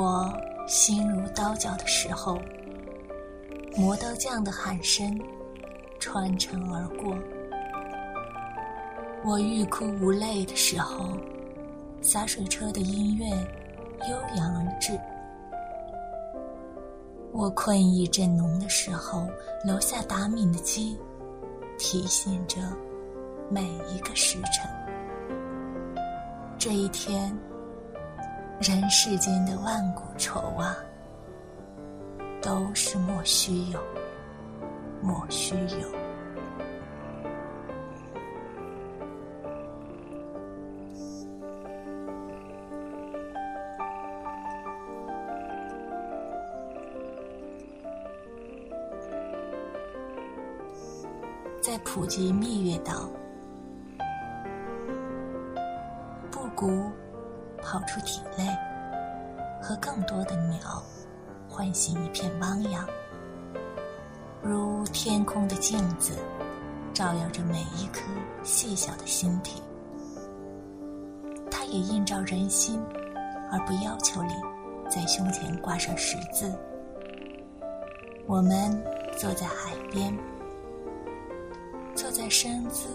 我心如刀绞的时候，磨刀匠的喊声穿城而过；我欲哭无泪的时候，洒水车的音乐悠扬而至；我困意正浓的时候，楼下打鸣的鸡提醒着每一个时辰。这一天。人世间的万古愁啊，都是莫须有，莫须有。在普吉蜜月岛，跑出体内，和更多的鸟，唤醒一片汪洋，如天空的镜子，照耀着每一颗细小的星体。它也映照人心，而不要求你在胸前挂上十字。我们坐在海边，坐在身姿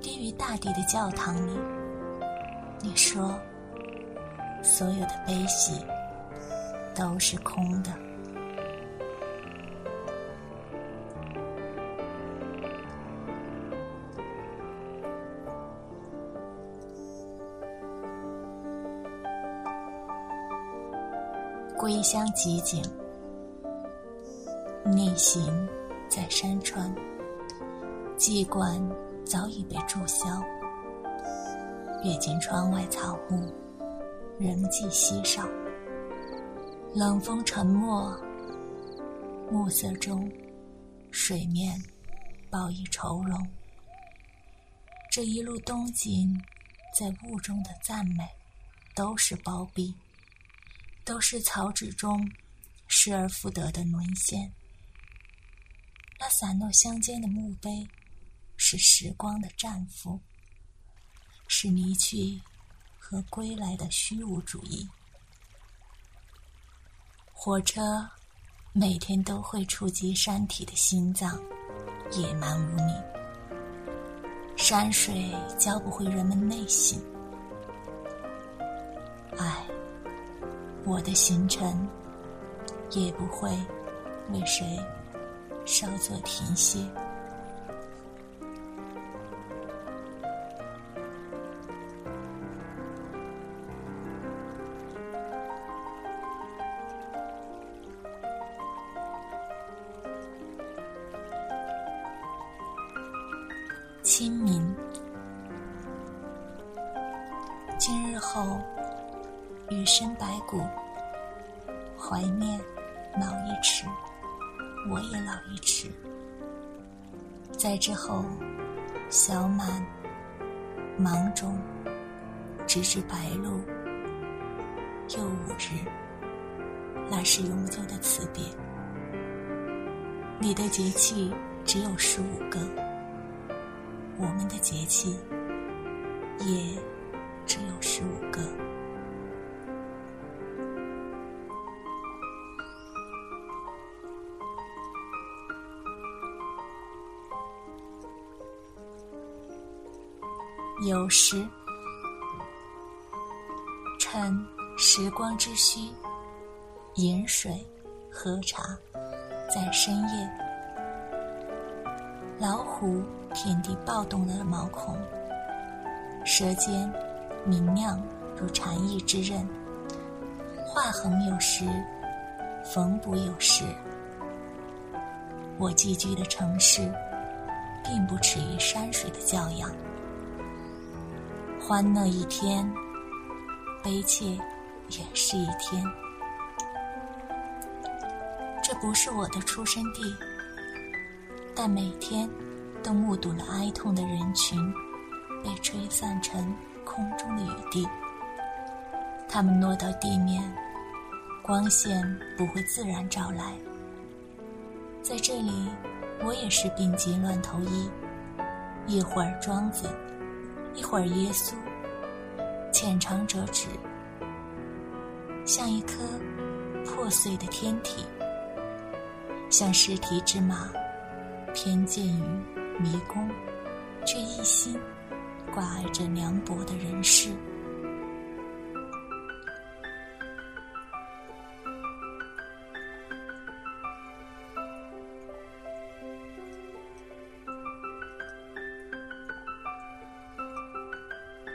低于大地的教堂里，你说。所有的悲喜都是空的。归乡即景，逆行在山川，机关早已被注销。跃进窗外草木。人迹稀少，冷风沉默，暮色中，水面报以愁容。这一路冬景，在雾中的赞美，都是包庇，都是草纸中失而复得的沦陷。那散落乡间的墓碑，是时光的战俘，是离去。和归来的虚无主义。火车每天都会触及山体的心脏，野蛮无名。山水教不会人们内省。唉，我的行程也不会为谁稍作停歇。老一尺，我也老一尺。在之后，小满芒种，直至白露，又五日，那是永久的辞别。你的节气只有十五个。我们的节气也只有十五个。有时，趁时光之虚，饮水、喝茶，在深夜，老虎。舔地暴动的毛孔，舌尖明亮如禅意之刃，划横有时，缝补有时。我寄居的城市，并不耻于山水的教养。欢乐一天，悲切也是一天。这不是我的出生地，但每天。都目睹了哀痛的人群被吹散成空中的雨滴，它们落到地面，光线不会自然照来。在这里，我也是病急乱投医，一会儿庄子，一会儿耶稣，浅尝辄止，像一颗破碎的天体，像尸体之马，偏见于迷宫，却一心挂碍着凉薄的人世。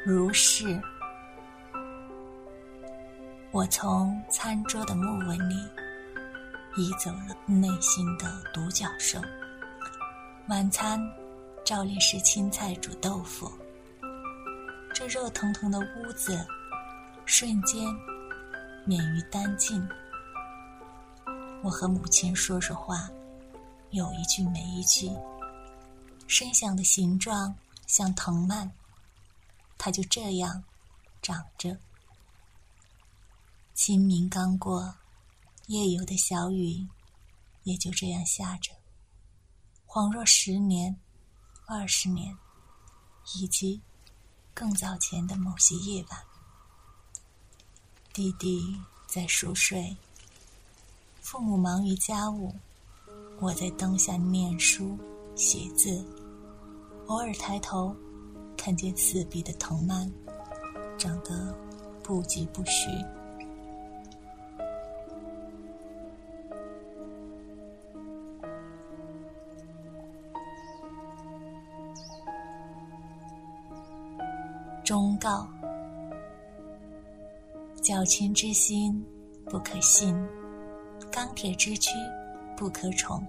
如是，我从餐桌的木纹里移走了内心的独角兽。晚餐照例是青菜煮豆腐，这热腾腾的屋子瞬间免于单静。我和母亲说说话，有一句没一句，声响的形状像藤蔓。它就这样长着。清明刚过，夜游的小雨也就这样下着，恍若十年、二十年，以及更早前的某些夜晚。弟弟在熟睡，父母忙于家务，我在灯下念书写字，偶尔抬头。看见四壁的藤蔓长得不疾不徐，忠告：矫情之心不可信，钢铁之躯不可宠。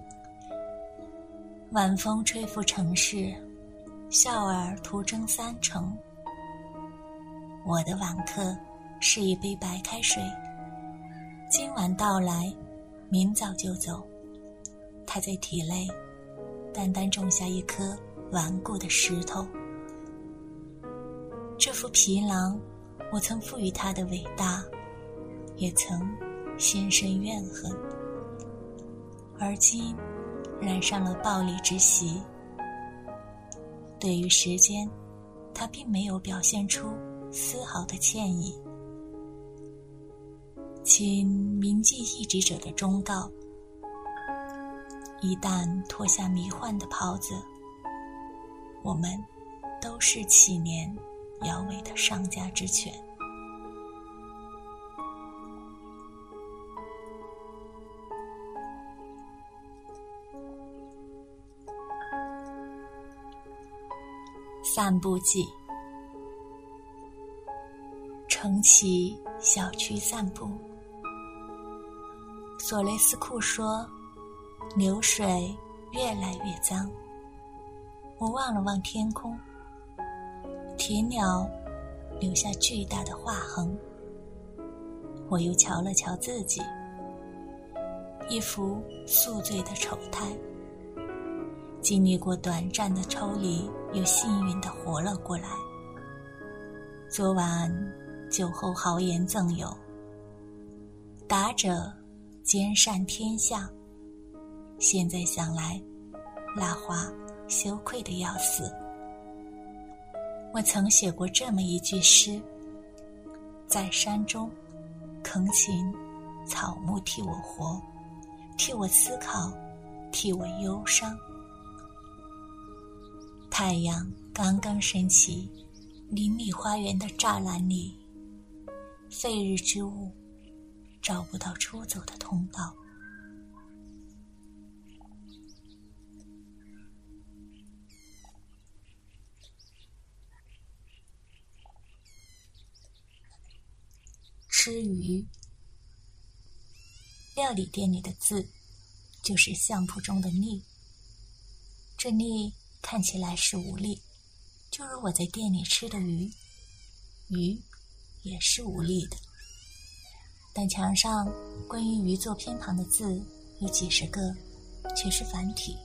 晚风吹拂城市。笑而徒增三成。我的晚课是一杯白开水。今晚到来，明早就走。他在体内单单种下一颗顽固的石头。这副皮囊，我曾赋予他的伟大，也曾心生怨恨，而今染上了暴力之习。对于时间，他并没有表现出丝毫的歉意。请铭记意志者的忠告：一旦脱下迷幻的袍子，我们都是祈年摇尾的上家之犬。散步记。城起小区散步。索雷斯库说：“流水越来越脏。”我望了望天空，铁鸟留下巨大的划痕。我又瞧了瞧自己，一副宿醉的丑态。经历过短暂的抽离，又幸运的活了过来。昨晚酒后豪言赠友，达者兼善天下。现在想来，那话羞愧的要死。我曾写过这么一句诗：在山中，恳请草木替我活，替我思考，替我忧伤。太阳刚刚升起，邻里花园的栅栏里，废日之物找不到出走的通道。吃鱼，料理店里的字，就是相扑中的力。这力。看起来是无力，就如我在店里吃的鱼，鱼也是无力的。但墙上关于鱼座偏旁的字有几十个，却是繁体。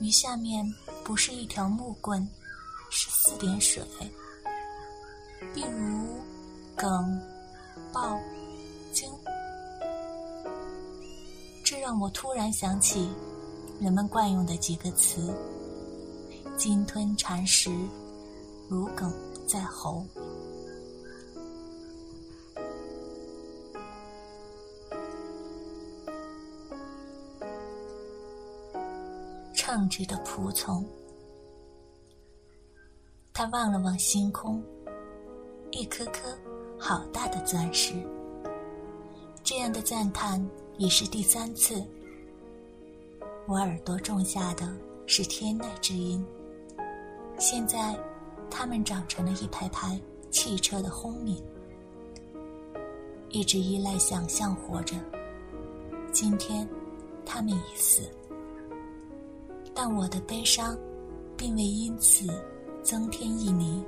鱼下面不是一条木棍，是四点水。比如梗、鲍、鲸，这让我突然想起。人们惯用的几个词：鲸吞蚕食、如鲠在喉。称职的仆从，他望了望星空，一颗颗好大的钻石。这样的赞叹已是第三次我耳朵种下的是天籁之音，现在，它们长成了一排排汽车的轰鸣。一直依赖想象活着，今天，他们已死。但我的悲伤，并未因此增添一厘。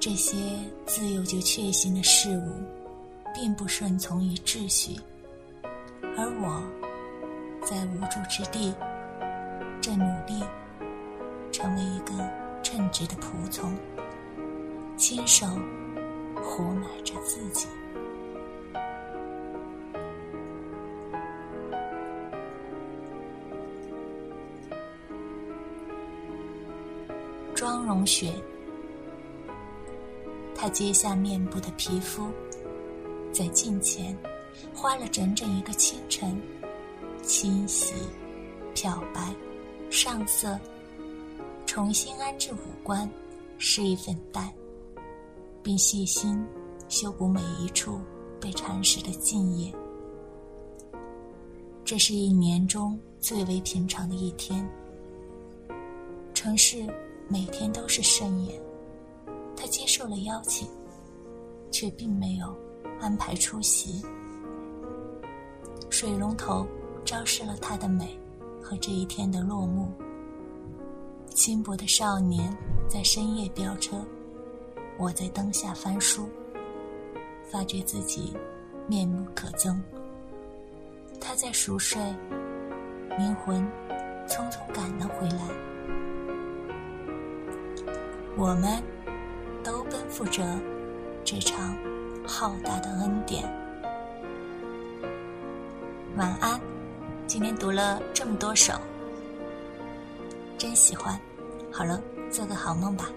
这些自幼就确信的事物，并不顺从于秩序，而我，在无助之地，正努力成为一个称职的仆从，亲手活埋着自己。妆容学，他揭下面部的皮肤，在镜前花了整整一个清晨，清洗、漂白、上色，重新安置五官，施以粉黛，并细心修补每一处被蚕食的茎叶。这是一年中最为平常的一天。城市。每天都是盛宴，他接受了邀请，却并没有安排出席。水龙头昭示了他的美和这一天的落幕。轻薄的少年在深夜飙车，我在灯下翻书，发觉自己面目可憎。他在熟睡，灵魂匆匆赶了回来。我们都奔赴着这场浩大的恩典。晚安，今天读了这么多首，真喜欢。好了，做个好梦吧。